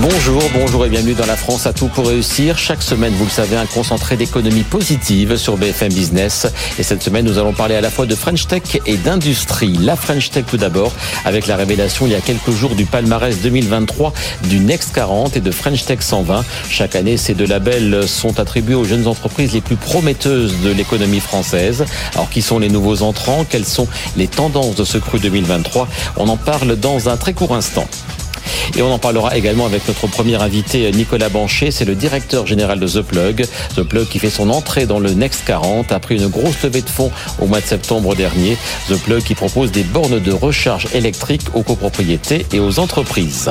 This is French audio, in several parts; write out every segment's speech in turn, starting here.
Bonjour, bonjour et bienvenue dans la France à tout pour réussir. Chaque semaine, vous le savez, un concentré d'économie positive sur BFM Business. Et cette semaine, nous allons parler à la fois de French Tech et d'industrie. La French Tech tout d'abord, avec la révélation il y a quelques jours du palmarès 2023 du Next 40 et de French Tech 120. Chaque année, ces deux labels sont attribués aux jeunes entreprises les plus prometteuses de l'économie française. Alors, qui sont les nouveaux entrants? Quelles sont les tendances de ce cru 2023 On en parle dans un très court instant. Et on en parlera également avec notre premier invité, Nicolas Bancher. C'est le directeur général de The Plug. The Plug qui fait son entrée dans le Next 40 après une grosse levée de fonds au mois de septembre dernier. The Plug qui propose des bornes de recharge électrique aux copropriétés et aux entreprises.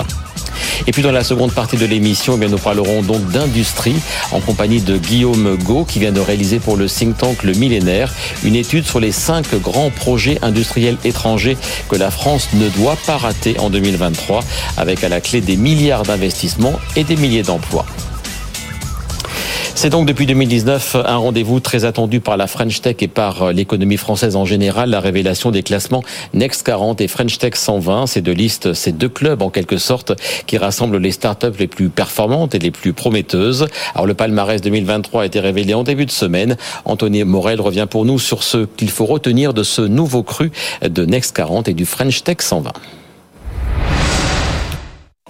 Et puis dans la seconde partie de l'émission, eh nous parlerons donc d'industrie en compagnie de Guillaume Go qui vient de réaliser pour le think tank Le Millénaire une étude sur les cinq grands projets industriels étrangers que la France ne doit pas rater en 2023 avec à la clé des milliards d'investissements et des milliers d'emplois. C'est donc depuis 2019 un rendez-vous très attendu par la French Tech et par euh, l'économie française en général, la révélation des classements Next 40 et French Tech 120, ces deux listes, ces deux clubs en quelque sorte qui rassemblent les startups les plus performantes et les plus prometteuses. Alors le palmarès 2023 a été révélé en début de semaine. Anthony Morel revient pour nous sur ce qu'il faut retenir de ce nouveau cru de Next 40 et du French Tech 120.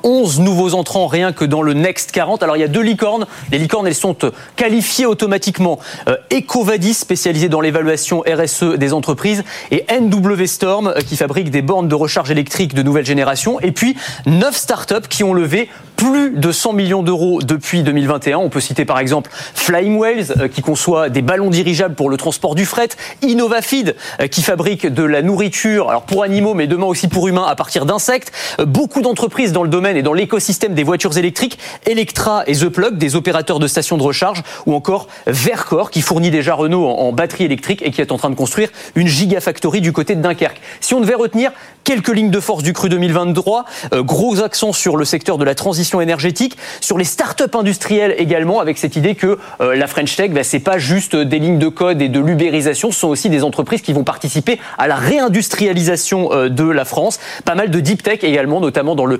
11 nouveaux entrants rien que dans le Next 40. Alors il y a deux licornes. Les licornes, elles sont euh, qualifiées automatiquement. Euh, Ecovadis, spécialisé dans l'évaluation RSE des entreprises, et NW Storm, euh, qui fabrique des bornes de recharge électrique de nouvelle génération. Et puis 9 startups qui ont levé plus de 100 millions d'euros depuis 2021. On peut citer par exemple Flying Whales, euh, qui conçoit des ballons dirigeables pour le transport du fret, InnovaFeed, qui fabrique de la nourriture, alors pour animaux, mais demain aussi pour humains, à partir d'insectes. Beaucoup d'entreprises dans le domaine et dans l'écosystème des voitures électriques, Electra et The Plug, des opérateurs de stations de recharge, ou encore Vercor, qui fournit déjà Renault en, batterie électrique et qui est en train de construire une gigafactory du côté de Dunkerque. Si on devait retenir quelques lignes de force du cru 2023, euh, gros accent sur le secteur de la transition énergétique, sur les start-up industrielles également, avec cette idée que euh, la French Tech, bah, c'est pas juste des lignes de code et de l'ubérisation, ce sont aussi des entreprises qui vont participer à la réindustrialisation euh, de la France. Pas mal de deep tech également, notamment dans le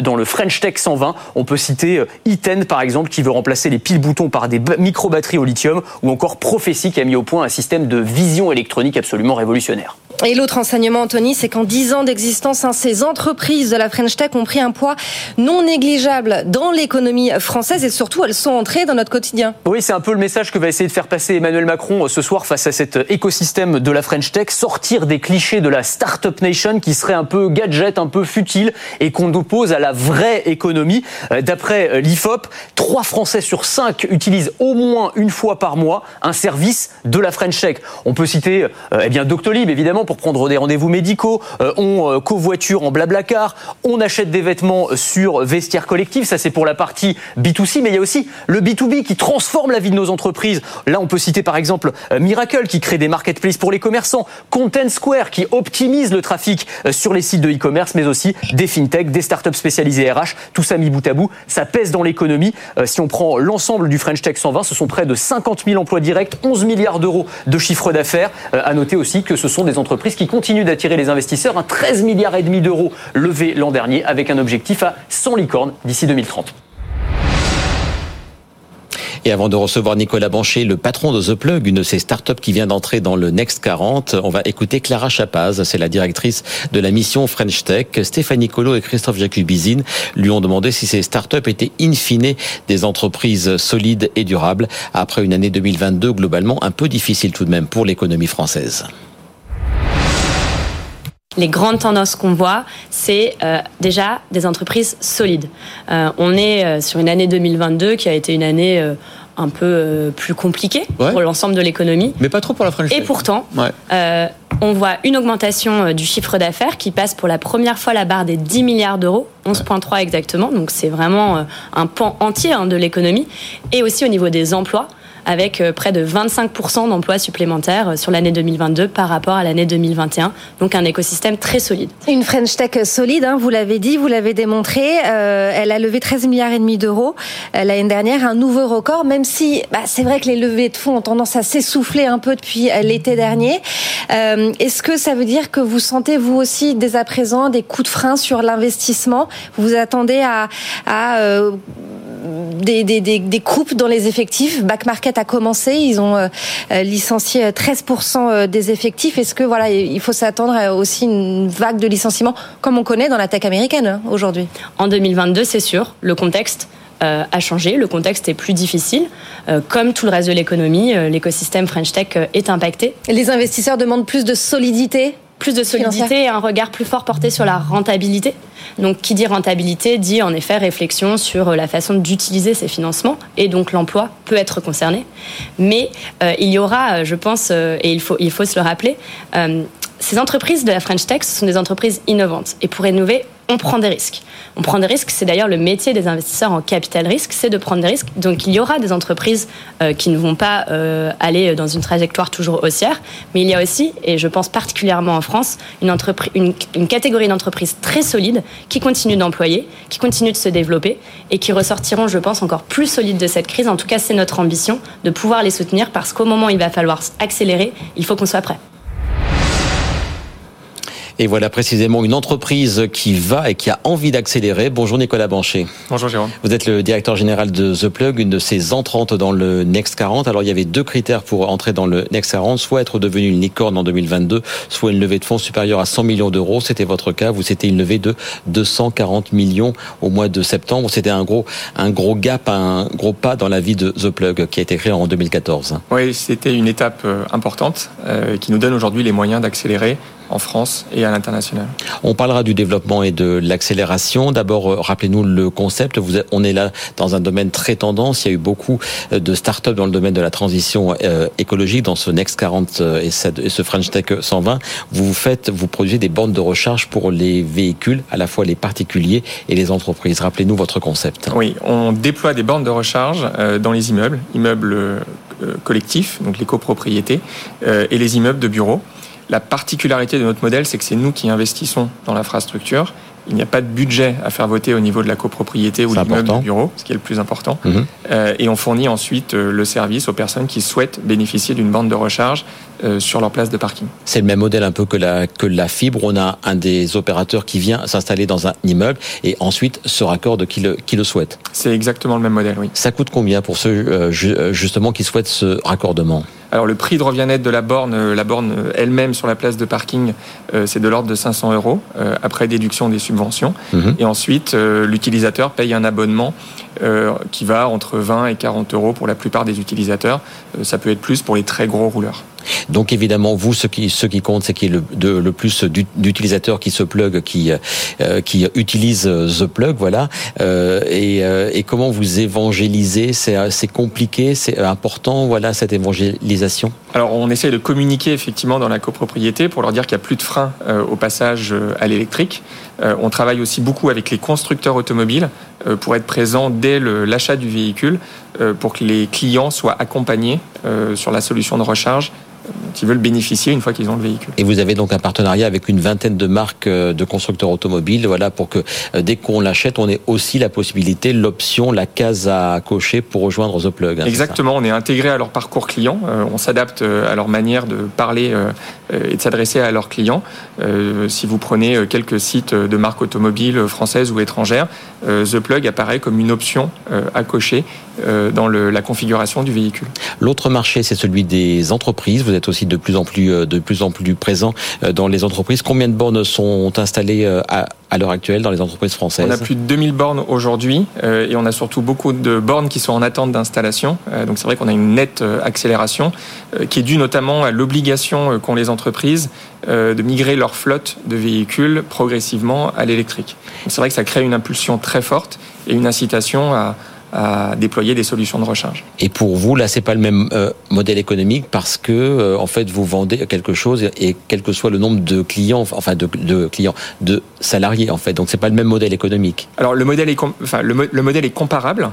dans le French Tech 120. On peut citer Iten par exemple qui veut remplacer les piles-boutons par des micro-batteries au lithium ou encore Prophecy qui a mis au point un système de vision électronique absolument révolutionnaire. Et l'autre enseignement, Anthony, c'est qu'en 10 ans d'existence, hein, ces entreprises de la French Tech ont pris un poids non négligeable dans l'économie française et surtout elles sont entrées dans notre quotidien. Oui, c'est un peu le message que va essayer de faire passer Emmanuel Macron euh, ce soir face à cet écosystème de la French Tech, sortir des clichés de la Startup Nation qui serait un peu gadget, un peu futile et qu'on oppose à la vraie économie. Euh, d'après euh, l'IFOP, 3 Français sur 5 utilisent au moins une fois par mois un service de la French Tech. On peut citer eh bien Doctolib évidemment pour prendre des rendez-vous médicaux, euh, on euh, covoiture en blablacar, on achète des vêtements sur vestiaire collectif, ça c'est pour la partie B2C, mais il y a aussi le B2B qui transforme la vie de nos entreprises. Là, on peut citer par exemple euh, Miracle qui crée des marketplaces pour les commerçants, Content Square qui optimise le trafic sur les sites de e-commerce, mais aussi des fintech, des startups spécialisées RH, tout ça mis bout à bout, ça pèse dans l'économie. Si on prend l'ensemble du French Tech 120, ce sont près de 50 000 emplois directs, 11 milliards d'euros de chiffre d'affaires. À noter aussi que ce sont des entreprises qui continue d'attirer les investisseurs. Un 13 milliards et demi d'euros levés l'an dernier avec un objectif à 100 licornes d'ici 2030. Et avant de recevoir Nicolas Bancher, le patron de The Plug, une de ces startups qui vient d'entrer dans le Next 40, on va écouter Clara Chapaz, c'est la directrice de la mission French Tech. Stéphanie Colo et Christophe Jacubizine lui ont demandé si ces startups étaient in fine des entreprises solides et durables après une année 2022 globalement un peu difficile tout de même pour l'économie française les grandes tendances qu'on voit, c'est euh, déjà des entreprises solides. Euh, on est euh, sur une année 2022 qui a été une année un peu plus compliquée pour l'ensemble de l'économie. Mais pas trop pour la French Et pourtant, on voit une augmentation du chiffre d'affaires qui passe pour la première fois la barre des 10 milliards d'euros, 11,3 exactement. Donc c'est vraiment un pan entier hein, de l'économie. Et aussi au niveau des emplois. Avec près de 25% d'emplois supplémentaires sur l'année 2022 par rapport à l'année 2021. Donc un écosystème très solide. Une French Tech solide, hein, vous l'avez dit, vous l'avez démontré. elle a levé 13 milliards et demi d'euros l'année dernière, un nouveau record, même si bah, c'est vrai que les levées de fonds ont tendance à s'essouffler un peu depuis l'été dernier. Est-ce que ça veut dire que vous sentez vous aussi dès à présent des coups de frein sur l'investissement? Vous vous attendez à, euh, des, des, coupes dans les effectifs. Back Market a commencé, ils ont euh, licencié 13% euh, des effectifs. Est-ce que voilà, il faut s'attendre à aussi une vague de licenciements comme on connaît dans la tech américaine hein, aujourd'hui? En 2022, c'est sûr, le contexte a changé, le contexte est plus difficile. comme tout le reste de l'économie, l'écosystème French Tech est impacté. Les investisseurs demandent plus de solidité plus de solidité et un regard plus fort porté sur la rentabilité. Donc, qui dit rentabilité dit en effet réflexion sur euh, la façon d'utiliser ces financements et donc l'emploi peut être concerné. Mais euh, il y aura, euh, je pense, et il faut, il faut se le rappeler, ces entreprises de la French Tech, ce sont des entreprises innovantes. Et pour innover, on prend des risques. On prend des risques, c'est d'ailleurs le métier des investisseurs en capital risque, c'est de prendre des risques. Donc il y aura des entreprises euh, qui ne vont pas euh, aller dans une trajectoire toujours haussière, mais il y a aussi, et je pense particulièrement en France, une, une catégorie d'entreprises très solides qui continuent d'employer, qui continuent de se développer et qui ressortiront, je pense, encore plus solides de cette crise. En tout cas, c'est notre ambition de pouvoir les soutenir parce qu'au moment où il va falloir accélérer, il faut qu'on soit prêt. Et voilà précisément une entreprise qui va et qui a envie d'accélérer. Bonjour Nicolas Bancher. Bonjour Jérôme. Vous êtes le directeur général de The Plug, une de ces entrantes dans le Next 40. Alors il y avait deux critères pour entrer dans le Next 40, soit être devenu une licorne en 2022, soit une levée de fonds supérieure à 100 millions d'euros. C'était votre cas. Vous c'était une levée de 240 millions au mois de septembre. C'était un gros, un gros gap, un gros pas dans la vie de The Plug qui a été créé en 2014. Oui, c'était une étape euh, importante euh, qui nous donne aujourd'hui les moyens d'accélérer en France et à l'international. On parlera du développement et de l'accélération. D'abord, euh, rappelez-nous le concept. Vous on est là dans un domaine très tendance. Il y a eu beaucoup euh, de start-up dans le domaine de la transition euh, écologique, dans ce Next 40 et ce French Tech 120. Vous faites, vous produisez des bornes de recharge pour les véhicules, à la fois les particuliers et les entreprises. Rappelez-nous votre concept. Oui, on déploie des bornes de recharge dans les immeubles, immeubles collectifs, donc les copropriétés, et les immeubles de bureaux. La particularité de notre modèle, c'est que c'est nous qui investissons dans l'infrastructure. Il n'y a pas de budget à faire voter au niveau de la copropriété ou du meuble du bureau, ce qui est le plus important. Mhm. Euh, et on fournit ensuite euh, le service aux personnes qui souhaitent bénéficier d'une bande de recharge sur leur place de parking. C'est le même modèle un peu que la, que la fibre. On a un des opérateurs qui vient s'installer dans un immeuble et ensuite se raccorde qui le, qui le souhaite. C'est exactement le même modèle, oui. Ça coûte combien pour ceux justement qui souhaitent ce raccordement? Alors le prix de revient net de la borne, euh, la borne elle-même sur la place de parking, euh, c'est de l'ordre de 500 euros euh, après déduction des subventions. Mhm. Et ensuite, l'utilisateur paye un abonnement qui va entre 20 et 40 euros pour la plupart des utilisateurs. ça peut être plus pour les très gros rouleurs. Donc évidemment, vous, ce qui, ce qui compte, c'est qu'il y ait le, le plus d'utilisateurs qui se plug, qui, euh, qui utilisent The Plug, voilà. Euh, et, euh, et, comment vous évangélisez? C'est compliqué, c'est important, voilà, cette évangélisation? Alors on essaie de communiquer effectivement dans la copropriété pour leur dire qu'il n'y a plus de frein au passage à l'électrique. On travaille aussi beaucoup avec les constructeurs automobiles pour être présents dès l'achat du véhicule, pour que les clients soient accompagnés sur la solution de recharge qui veulent bénéficier une fois qu'ils ont le véhicule. Et vous avez donc un partenariat avec une vingtaine de marques euh, de constructeurs automobiles, voilà, pour que euh, dès qu'on l'achète, on ait aussi la possibilité, l'option, la case à cocher pour rejoindre The Plug. Hein, Exactement, on est intégré à leur parcours client, euh, on s'adapte à leur manière de parler et de s'adresser à leurs clients. Si vous prenez quelques sites de marques automobiles françaises ou étrangères, The Plug apparaît comme une option à cocher dans la configuration du véhicule. L'autre marché, c'est celui des entreprises. Vous êtes aussi de plus en plus, euh, de plus en plus présent euh, dans les entreprises. Combien de bornes sont installées euh, à, à l'heure actuelle dans les entreprises françaises? On a plus de 2000 bornes aujourd'hui et on a surtout beaucoup de bornes qui sont en attente d'installation. donc c'est vrai qu'on a une nette accélération qui est due notamment à l'obligation qu'ont les entreprises de migrer leur flotte de véhicules progressivement à l'électrique. C'est vrai que ça crée une impulsion très forte et une incitation à, à déployer des solutions de recharge. Et pour vous, là, c'est pas le même euh, modèle économique parce que euh, en fait, vous vendez quelque chose et quel que soit le nombre de clients, enfin de, de clients, de salariés, en fait. Donc, c'est pas le même modèle économique. Alors, le modèle est, enfin, le, modèle est comparable.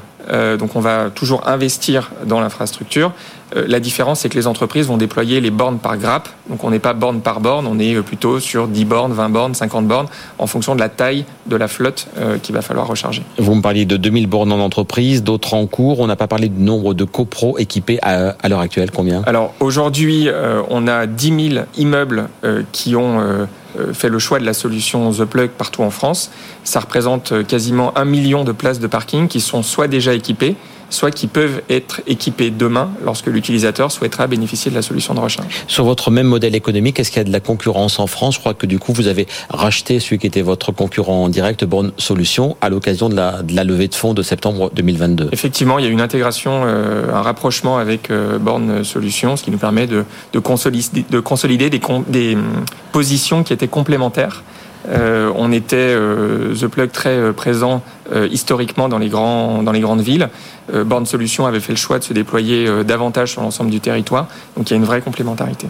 donc on va toujours investir dans l'infrastructure. Euh, la différence, c'est que les entreprises vont déployer les bornes par grappe. Donc on n'est pas borne par borne, on est plutôt sur 10 bornes, 20 bornes, 50 bornes, en fonction de la taille de la flotte euh, qu'il va falloir recharger. Vous me parliez de 2000 bornes en entreprise, d'autres en cours. On n'a pas parlé du nombre de copros équipés à, l'heure actuelle. Combien? Alors aujourd'hui, euh, on a 10 000 immeubles qui ont fait le choix de la solution The Plug partout en France. Ça représente quasiment un million de places de parking qui sont soit déjà équipées, soit qui peuvent être équipés demain lorsque l'utilisateur souhaitera bénéficier de la solution de recharge. Sur votre même modèle économique, est-ce qu'il y a de la concurrence en France? Je crois que du coup, vous avez racheté celui qui était votre concurrent en direct, Born Solutions, à l'occasion de la, de la levée de fonds de septembre 2022. Effectivement, il y a une intégration, euh, un rapprochement avec euh, Born Solutions, ce qui nous permet de, de consolider, de consolider des, des hum, positions qui étaient complémentaires. Euh, on était euh, The Plug très euh, présent historiquement dans les, grandes villes. Born Solutions avait fait le choix de se déployer davantage sur l'ensemble du territoire. Donc il y a une vraie complémentarité.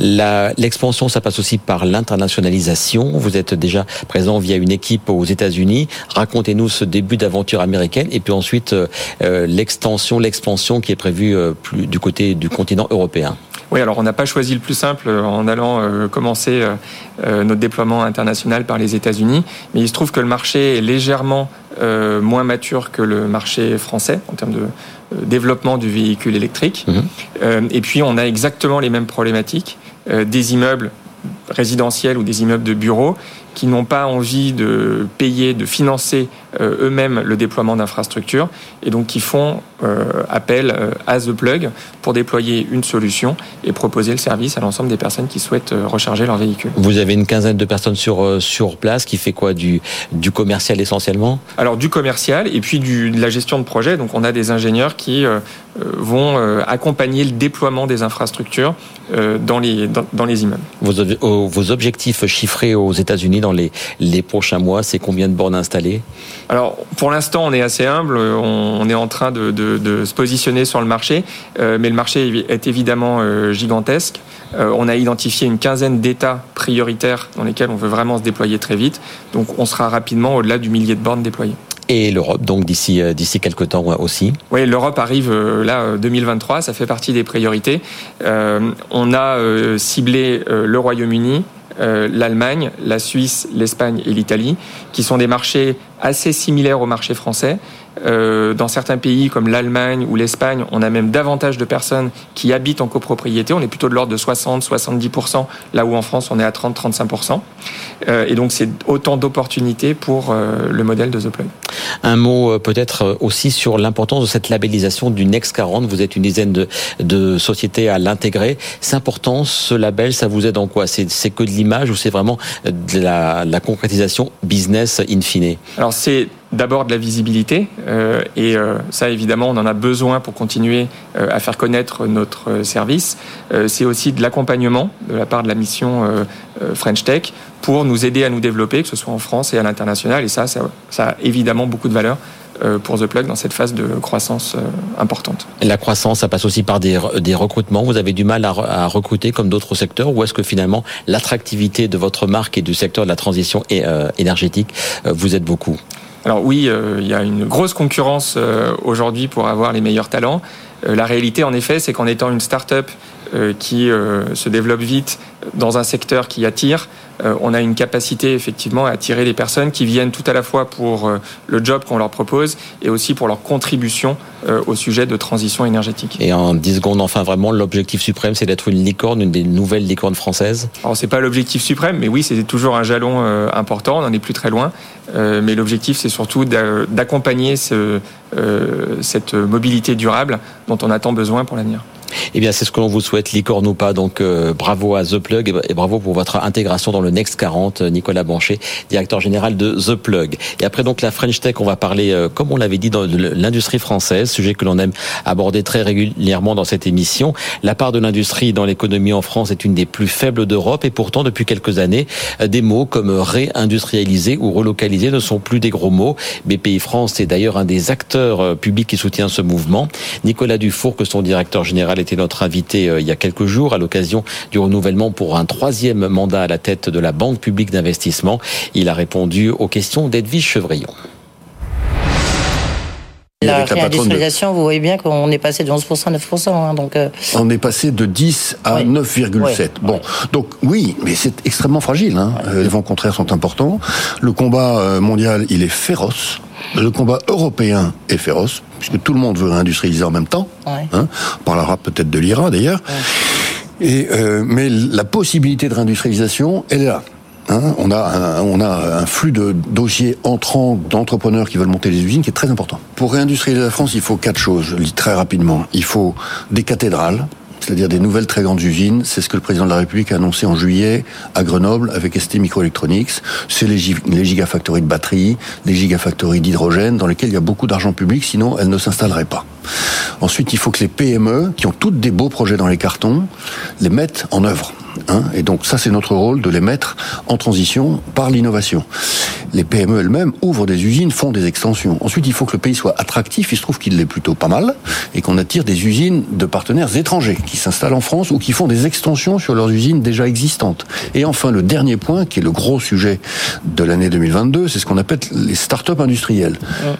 L'expansion, ça passe aussi par l'internationalisation. Vous êtes déjà présent via une équipe aux États-Unis. Racontez-nous ce début d'aventure américaine et puis ensuite l'extension, l'expansion qui est prévue du côté du continent européen. Oui, alors on n'a pas choisi le plus simple euh, en allant euh, commencer euh, notre déploiement international par les États-Unis, mais il se trouve que le marché est légèrement moins mature que le marché français en termes de développement du véhicule électrique. Mhm. Et puis on a exactement les mêmes problématiques, des immeubles résidentiels ou des immeubles de bureaux qui n'ont pas envie de payer, de financer euh, eux-mêmes le déploiement d'infrastructures et donc qui font euh, appel euh, à The Plug pour déployer une solution et proposer le service à l'ensemble des personnes qui souhaitent recharger leur véhicule. Vous avez une quinzaine de personnes sur, sur place qui fait quoi? Du, du commercial essentiellement? Alors du commercial et puis du, de la gestion de projet. Donc on a des ingénieurs qui vont accompagner le déploiement des infrastructures dans, les, dans, les immeubles. Vos, objectifs chiffrés aux États-Unis dans les, les prochains mois, c'est combien de bornes installées? Alors, pour l'instant, on est assez humble. On, est en train de, se positionner sur le marché, euh, mais le marché est évidemment euh, gigantesque. Euh, on a identifié une quinzaine d'États prioritaires dans lesquels on veut vraiment se déployer très vite. Donc, on sera rapidement au-delà du millier de bornes déployées et l'Europe, donc d'ici d'ici quelques temps aussi. Oui, l'Europe arrive là 2023, ça fait partie des priorités. on a ciblé le Royaume-Uni, l'Allemagne, la Suisse, l'Espagne et l'Italie, qui sont des marchés assez similaire au marché français. Euh, dans certains pays comme l'Allemagne ou l'Espagne, on a même davantage de personnes qui habitent en copropriété. On est plutôt de l'ordre de 60-70%, là où en France on est à 30-35%. Euh, et donc c'est autant d'opportunités pour euh, le modèle de The Plug. Un mot peut-être aussi sur l'importance de cette labellisation du Next 40. Vous êtes une dizaine de, de sociétés à l'intégrer. C'est important ce label, ça vous aide en quoi? C'est que de l'image ou c'est vraiment de la, la concrétisation business in fine? C'est d'abord de la visibilité euh, et euh, ça évidemment on en a besoin pour continuer euh, à faire connaître notre service. c'est aussi de l'accompagnement de la part de la mission French Tech pour nous aider à nous développer, que ce soit en France et à l'international. Et ça, ça, a évidemment beaucoup de valeur pour The Plug dans cette phase de croissance importante. La croissance, ça passe aussi par des, recrutements. Vous avez du mal à recruter comme d'autres secteurs ou est-ce que finalement l'attractivité de votre marque et du secteur de la transition énergétique vous aide beaucoup? Alors oui, euh, il y a une grosse concurrence euh, aujourd'hui pour avoir les meilleurs talents. Euh, la réalité, en effet, c'est qu'en étant une start-up qui se développe vite dans un secteur qui attire, on a une capacité effectivement à attirer des personnes qui viennent tout à la fois pour le job qu'on leur propose et aussi pour leur contribution au sujet de transition énergétique. Et en 10 secondes, enfin vraiment, l'objectif suprême, c'est d'être une licorne, une des nouvelles licornes françaises Alors c'est pas l'objectif suprême, mais oui, c'est toujours un jalon important, on n'en est plus très loin. Euh, mais l'objectif, c'est surtout d'accompagner ce, euh, cette mobilité durable dont on a tant besoin pour l'avenir. Eh bien, c'est ce que l'on vous souhaite, licorne ou pas. Donc, euh, bravo à The Plug et bravo pour votre intégration dans le Next 40. Nicolas Banchet, directeur général de The Plug. Et après, donc, la French Tech, on va parler, euh, comme on l'avait dit, dans l'industrie française, sujet que l'on aime aborder très régulièrement dans cette émission. La part de l'industrie dans l'économie en France est une des plus faibles d'Europe et pourtant, depuis quelques années, euh, des mots comme réindustrialiser ou relocaliser ne sont plus des gros mots. BPI France est d'ailleurs un des acteurs publics qui soutient ce mouvement. Nicolas Dufour, que son directeur général était notre invité euh, il y a quelques jours à l'occasion du renouvellement pour un troisième mandat à la tête de la Banque publique d'investissement. Il a répondu aux questions d'Edwige Chevrillon. La réindustrialisation, vous voyez bien qu'on est passé de 11% à 9%. Hein, donc, euh, On est passé de 10 à 9,7. Bon, donc oui, mais c'est extrêmement fragile. Hein. Euh, les vents contraires sont importants. Le combat mondial, il est féroce. Le combat européen est féroce, puisque tout le monde veut réindustrialiser en même temps. Hein. On parlera peut-être de l'IRA d'ailleurs. Et, mais la possibilité de réindustrialisation, elle est là. Hein, on, a un, on a un flux de dossiers entrants d'entrepreneurs qui veulent monter les usines qui est très important. Pour réindustrialiser la France, il faut quatre choses, je le dis très rapidement. Il faut des cathédrales, c'est-à-dire des nouvelles très grandes usines. C'est ce que le président de la République a annoncé en juillet à Grenoble avec ST Microelectronics. C'est les, gigafactories de batteries, les gigafactories d'hydrogène dans lesquelles il y a beaucoup d'argent public, sinon elles ne s'installerait pas. Ensuite, il faut que les PME, qui ont toutes des beaux projets dans les cartons, les mettent en œuvre. Hein et donc ça, c'est notre rôle de les mettre en transition par l'innovation. Les PME elles-mêmes ouvrent des usines, font des extensions. Ensuite, il faut que le pays soit attractif. Il se trouve qu'il l'est plutôt pas mal et qu'on attire des usines de partenaires étrangers qui s'installent en France ou qui font des extensions sur leurs usines déjà existantes. Et enfin, le dernier point, qui est le gros sujet de l'année 2022, c'est ce qu'on appelle les start-up industrielles.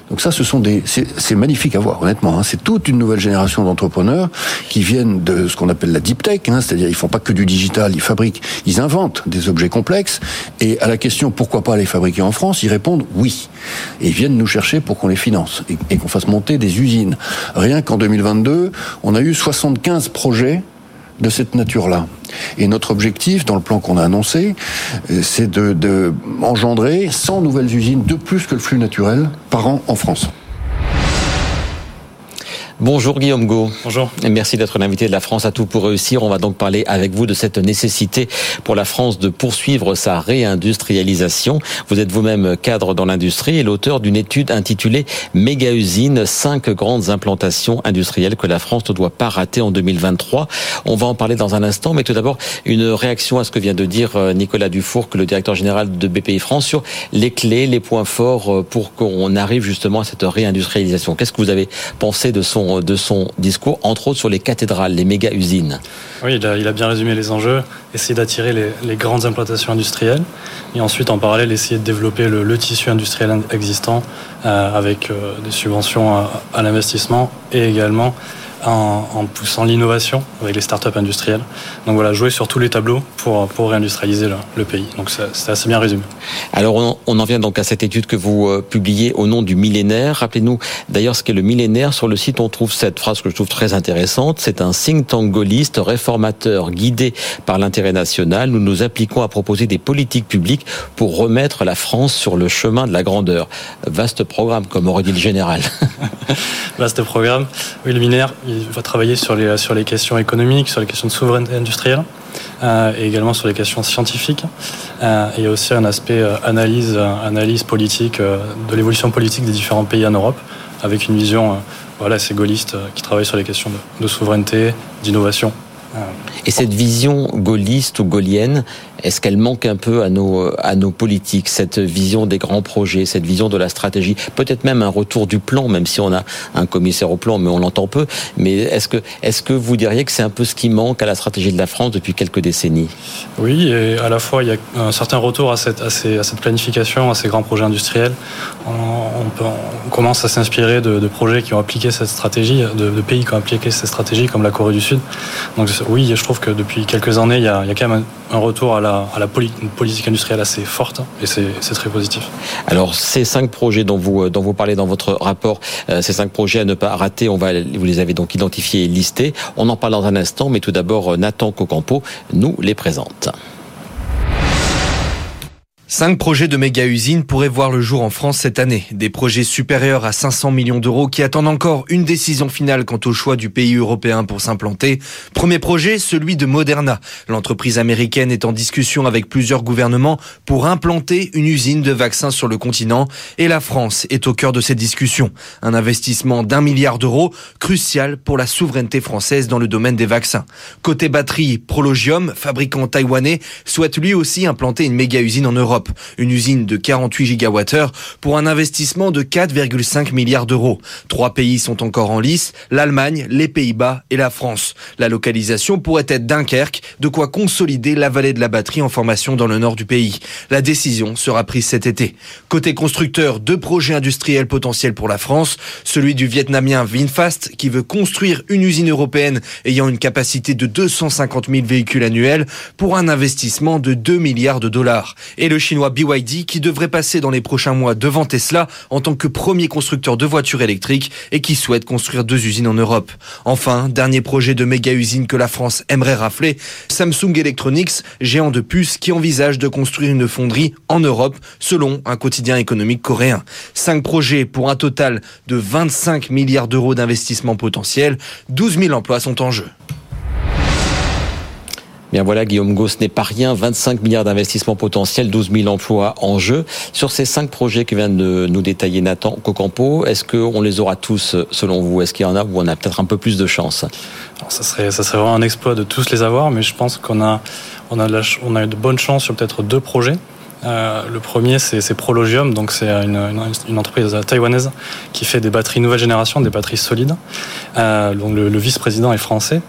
Donc ça, ce sont des, c'est magnifique à voir, honnêtement. Hein c'est toute une nouvelle génération d'entrepreneurs qui viennent de ce qu'on appelle la deep tech, hein, c'est-à-dire ils font pas que du digital, ils fabriquent, ils inventent des objets complexes. Et à la question pourquoi pas les fabriquer en France, ils répondent oui. Et ils viennent nous chercher pour qu'on les finance et, qu'on fasse monter des usines. Rien qu'en 2022, on a eu 75 projets de cette nature-là. Et notre objectif, dans le plan qu'on a annoncé, euh, c'est de, de engendrer 100 nouvelles usines de plus que le flux naturel par an en France. Bonjour Guillaume Go. Bonjour. Et merci d'être l'invité de la France à tout pour réussir. On va donc parler avec vous de cette nécessité pour la France de poursuivre sa réindustrialisation. Vous êtes vous-même cadre dans l'industrie et l'auteur d'une étude intitulée Méga usine, cinq grandes implantations industrielles que la France ne doit pas rater en 2023. On va en parler dans un instant, mais tout d'abord une réaction à ce que vient de dire euh, Nicolas Dufour, que le directeur général de BPI France, sur les clés, les points forts euh, pour qu'on arrive justement à cette réindustrialisation. Qu'est-ce que vous avez pensé de son de son discours, entre autres sur les cathédrales, les méga-usines. Oui, il a, bien résumé les enjeux, essayer d'attirer les, grandes implantations industrielles, et ensuite en parallèle essayer de développer le, tissu industriel existant euh, avec euh, des subventions à l'investissement et également en, poussant l'innovation avec les startups industrielles. Donc voilà, jouer sur tous les tableaux pour, pour réindustrialiser le, pays. Donc c'est assez bien résumé. Alors on, on, en vient donc à cette étude que vous euh, publiez au nom du millénaire. Rappelez-nous d'ailleurs ce qu'est le millénaire. Sur le site, on trouve cette phrase que je trouve très intéressante. C'est un think tank gaulliste réformateur guidé par l'intérêt national. Nous nous appliquons à proposer des politiques publiques pour remettre la France sur le chemin de la grandeur. Vaste programme, comme aurait dit le général. Vaste programme. Oui, le millénaire, il va travailler sur les, sur les questions économiques, sur les questions de souveraineté industrielle. Euh, et également sur les questions scientifiques. Euh, il y a aussi un aspect euh, analyse, analyse politique de l'évolution politique des différents pays en Europe, avec une vision voilà, assez gaulliste qui travaille sur les questions de souveraineté, d'innovation. Et cette vision gaulliste ou gaulienne, est-ce qu'elle manque un peu à nos, à nos politiques, cette vision des grands projets, cette vision de la stratégie, peut-être même un retour du plan, même si on a un commissaire au plan, mais on l'entend peu. Mais est-ce que, est-ce que vous diriez que c'est un peu ce qui manque à la stratégie de la France depuis quelques décennies? Oui, et à la fois il y a un certain retour à cette, à, cette planification, à ces grands projets industriels. On, commence à s'inspirer de, projets qui ont appliqué cette stratégie, de, pays qui ont appliqué cette stratégie, comme la Corée du Sud. Donc oui, je trouve que depuis quelques années, il y a, il y a quand même un, un retour à la à la politique industrielle assez forte et c'est très positif. Alors ces cinq projets dont vous dont vous parlez dans votre rapport, euh, ces cinq projets à ne pas rater, on va vous les avez donc identifiés et listés. On en parle dans un instant, mais tout d'abord Nathan Cocampo nous les présente. Cinq projets de méga-usines pourraient voir le jour en France cette année. Des projets supérieurs à 500 millions d'euros qui attendent encore une décision finale quant au choix du pays européen pour s'implanter. Premier projet, celui de Moderna. L'entreprise américaine est en discussion avec plusieurs gouvernements pour implanter une usine de vaccins sur le continent et la France est au cœur de ces discussions. Un investissement d'un milliard d'euros crucial pour la souveraineté française dans le domaine des vaccins. Côté batterie, Prologium, fabricant taïwanais, souhaite lui aussi implanter une méga-usine en Europe Une usine de 48 gigawattheures pour un investissement de 4,5 milliards d'euros. Trois pays sont encore en lice, l'Allemagne, les Pays-Bas et la France. La localisation pourrait être Dunkerque, de quoi consolider la vallée de la batterie en formation dans le nord du pays. La décision sera prise cet été. Côté constructeur, deux projets industriels potentiels pour la France. Celui du vietnamien Vinfast qui veut construire une usine européenne ayant une capacité de 250 000 véhicules annuels pour un investissement de 2 milliards de dollars. Chinois BYD qui devrait passer dans les prochains mois devant Tesla en tant que premier constructeur de voitures électriques et qui souhaite construire deux usines en Europe. Enfin, dernier projet de méga usine que la France aimerait rafler, Samsung Electronics, géant de puces qui envisage de construire une fonderie en Europe selon un quotidien économique coréen. Cinq projets pour un total de 25 milliards d'euros d'investissement potentiel. 12 000 emplois sont en jeu. Bien voilà, Guillaume Gauss n'est pas rien. 25 milliards d'investissements potentiels, 12 000 emplois en jeu. Sur ces cinq projets que vient de nous détailler Nathan Cocampo, est-ce qu'on les aura tous selon vous? Est-ce qu'il y en a où on a peut-être un peu plus de chance? Ça serait, ça serait vraiment un exploit de tous les avoir, mais je pense qu'on a, on a, on a de bonnes chances sur peut-être deux projets. Euh, le premier, c'est Prologium, donc c'est une, entreprise taïwanaise qui fait des batteries nouvelle génération, des batteries solides. Euh, donc le, vice-président est français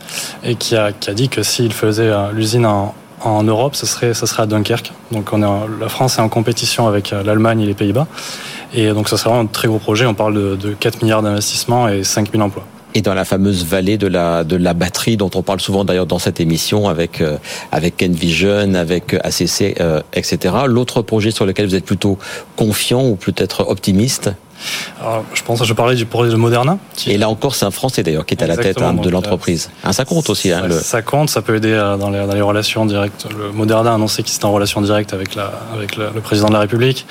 et qui a, qui a dit que s'il faisait euh, l'usine en, Europe, ce serait, ce serait à Dunkerque. Donc la France est en compétition avec l'Allemagne et les Pays-Bas. Et donc ça serait vraiment un très gros projet. On parle de, de 4 milliards d'investissements et 5000 emplois et dans la fameuse vallée de la de la batterie dont on parle souvent d'ailleurs dans cette émission avec euh, avec Envision, avec ACC, euh, etc. L'autre projet sur lequel vous êtes plutôt confiant ou peut-être optimiste alors, je pense je parlais du projet de Moderna. Et là encore, c'est un Français d'ailleurs qui est à la tête hein, de l'entreprise. Hein, ça compte aussi. Hein, ça, compte, ça peut aider euh, dans les, dans les relations directes. Le Moderna a annoncé qu'il était en relation directe avec, la, avec le, président de la République.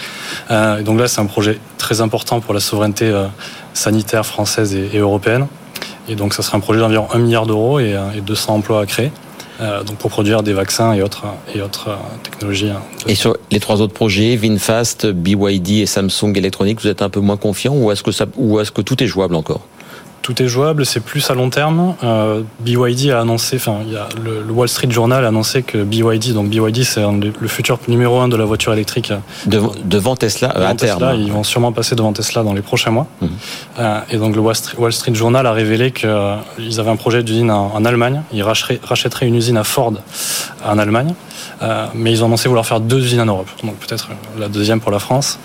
Euh, et donc là, c'est un projet très important pour la souveraineté euh, sanitaire française et, et européenne. Et donc, ça sera un projet d'environ 1 milliard d'euros et, 200 euh, emplois à créer. Euh, donc pour produire des vaccins et autres, euh, technologies. Hein, et sur les trois autres projets, Vinfast, BYD et Samsung Electronics, vous êtes un peu moins confiant ou est-ce ou est-ce que tout est jouable encore? Tout est jouable, c'est plus à long terme. Euh, BYD a annoncé, enfin, le, Wall Street Journal a annoncé que BYD, donc BYD, c'est le futur numéro un de la voiture électrique. devant Tesla, euh, à terme. Ils vont sûrement passer devant Tesla dans les prochains mois. Mhm. Euh, et donc le Wall Street, Journal a révélé qu'ils euh, avaient un projet d'usine en, en, Allemagne. Ils rachèteraient une usine à Ford en Allemagne. Euh, mais ils ont annoncé vouloir faire deux usines en Europe, donc peut-être la deuxième pour la France.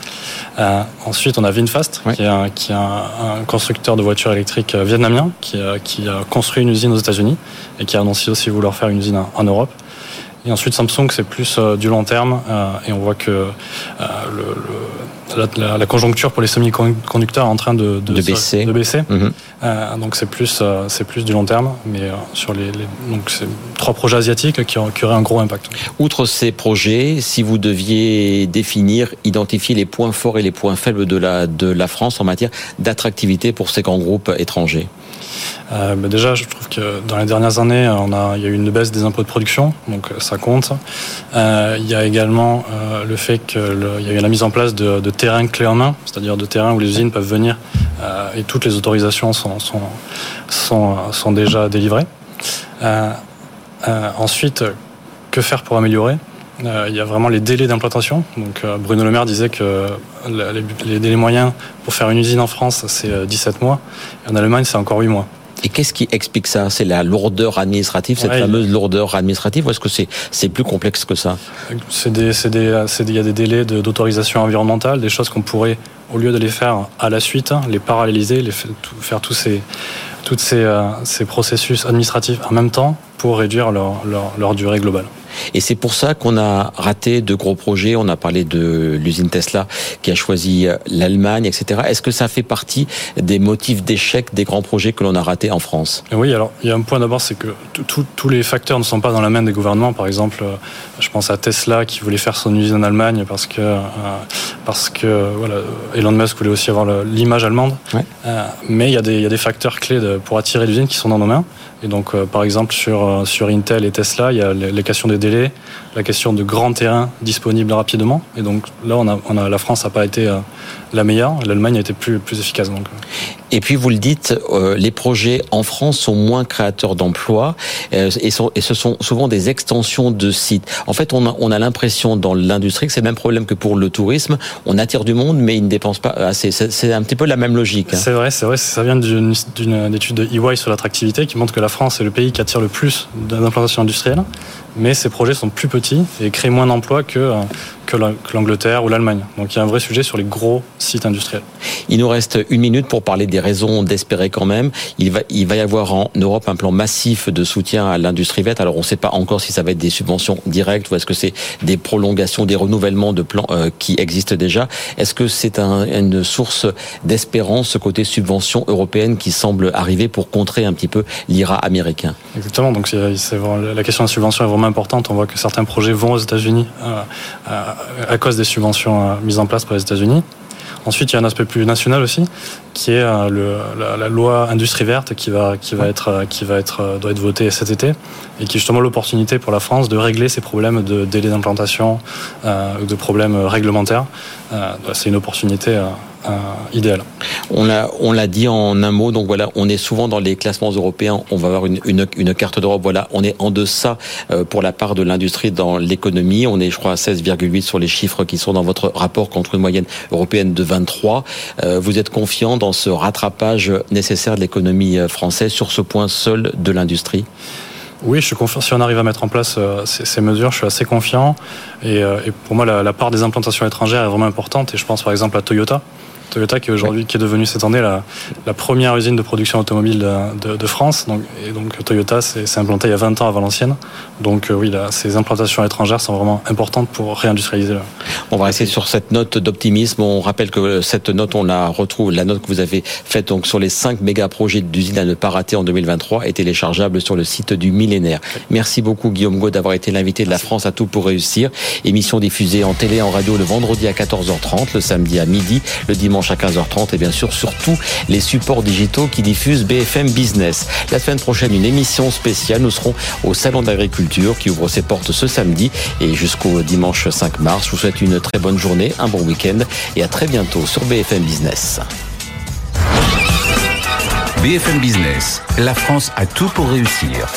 Euh, ensuite, on a Vinfast, qui est, un, qui est un, constructeur de voitures électriques euh, vietnamien, qui, qui, a construit une usine aux États-Unis et qui a annoncé aussi vouloir faire une usine en, Europe. Et ensuite, Samsung, c'est plus du long terme, et on voit que le, la, la, conjoncture pour les semi-conducteurs est en train de, de, baisser. De baisser. Mhm. Euh, donc c'est plus, euh, c'est plus du long terme, mais euh, sur les, les donc c'est trois projets asiatiques qui, qui, auraient un gros impact. Outre ces projets, si vous deviez définir, identifier les points forts et les points faibles de la, de la France en matière d'attractivité pour ces grands groupes étrangers euh, déjà, je trouve que dans les dernières années, on a, il y a eu une baisse des impôts de production, donc euh, ça compte. Euh, il y a également le fait qu'il y a eu la mise en place de, terrains clés en main, c'est-à-dire de terrains où les usines peuvent venir et toutes les autorisations sont, sont, sont, sont déjà délivrées. Ensuite, que faire pour améliorer? Il y a vraiment les délais d'implantation. Donc Bruno Le Maire disait que les, les, délais moyens pour faire une usine en France, c'est 17 mois. Et en Allemagne, c'est encore 8 mois. Et qu'est-ce qui explique ça? C'est la lourdeur administrative, cette fameuse lourdeur administrative, ou est-ce que c'est plus complexe que ça? Il y a des délais d'autorisation environnementale, des choses qu'on pourrait, au lieu de les faire à la suite, les paralléliser, les faire tous ces tous ces, euh, ces processus administratifs en même temps pour réduire leur, leur, leur durée globale. Et c'est pour ça qu'on a raté de gros projets. On a parlé de l'usine Tesla qui a choisi euh, l'Allemagne, etc. Est-ce que ça fait partie des motifs d'échec des grands projets que l'on a ratés en France? Oui, alors il y a un point d'abord, c'est que tous les facteurs ne sont pas dans la main des gouvernements. Par exemple, euh, je pense à Tesla qui voulait faire son usine en Allemagne parce que, euh, parce que voilà, Elon Musk voulait aussi avoir l'image allemande. mais il y, a des, il y a des facteurs clés de, pour attirer l'usine qui sont dans nos mains. Et donc, par exemple, sur, sur Intel et Tesla, il y a les questions des la question de grands terrains disponibles rapidement. Et donc là, on a, on a la France n'a pas été euh, la meilleure, l'Allemagne a été plus, plus efficace. Donc. Et puis vous le dites, euh, les projets en France sont moins créateurs d'emplois euh, et, et, ce sont souvent des extensions de sites. En fait, on a, on a l'impression dans l'industrie que c'est le même problème que pour le tourisme. On attire du monde, mais ils ne dépensent pas assez. C'est un petit peu la même logique. Hein. C'est vrai, c'est vrai. Ça vient d'une étude de EY sur l'attractivité qui montre que la France est le pays qui attire le plus d'implantations industrielles mais ces projets sont plus petits et créent moins d'emplois que, euh, que l'Angleterre ou l'Allemagne. Donc il y a un vrai sujet sur les gros Il nous reste une minute pour parler des raisons d'espérer quand même. Il va, il va y avoir en Europe un plan massif de soutien à l'industrie verte. Alors on ne sait pas encore si ça va être des subventions directes ou est-ce que c'est des prolongations, des renouvellements de plans euh, qui existent déjà. Est-ce que c'est un, une source d'espérance, ce côté subvention européenne qui semble arriver pour contrer un petit peu l'IRA américain? Exactement. Donc c'est, la question de la subvention est vraiment importante. On voit que certains projets vont aux États-Unis euh, à cause des subventions euh, mises en place par les États-Unis. Ensuite, il y a un aspect plus national aussi, qui est euh, le, la, loi industrie verte qui va, qui va être, qui va être, doit être votée cet été, et qui est justement l'opportunité pour la France de régler ces problèmes de délai d'implantation, euh, de problèmes réglementaires. c'est une opportunité euh, idéal. On l'a, on l'a dit en un mot, donc voilà, on est souvent dans les classements européens, on va avoir une, une, une carte d'Europe, voilà, on est en deçà euh, pour la part de l'industrie dans l'économie, on est je crois à 16,8 sur les chiffres qui sont dans votre rapport contre une moyenne européenne de 23. Euh, vous êtes confiant dans ce rattrapage nécessaire de l'économie française sur ce point seul de l'industrie? Oui, je suis confiant. Si on arrive à mettre en place ces, mesures, je suis assez confiant. Et, pour moi, la, la, part des implantations étrangères est vraiment importante. Et je pense par exemple à Toyota, Toyota qui est aujourd'hui qui est devenue cette année la, la, première usine de production automobile de, de, France. Donc, et donc Toyota s'est implanté il y a 20 ans à Valenciennes. Donc euh, oui, là, ces implantations étrangères sont vraiment importantes pour réindustrialiser. On va rester sur cette note d'optimisme. On rappelle que cette note, on la retrouve, la note que vous avez faite donc sur les 5 méga projets d'usine à ne pas rater en 2023 est téléchargeable sur le site du millénaire. Merci beaucoup Guillaume Gaud d'avoir été l'invité de la France à tout pour réussir. Émission diffusée en télé, en radio le vendredi à 14h30, le samedi à midi, le dimanche à 15h30 et bien sûr surtout les supports digitaux qui diffusent BFM Business. La semaine prochaine, une émission spéciale. Nous serons au Salon d'agriculture qui ouvre ses portes ce samedi et jusqu'au dimanche 5 mars. Je vous souhaite une très bonne journée, un bon week-end et à très bientôt sur BFM Business. BFM Business, la France a tout pour réussir.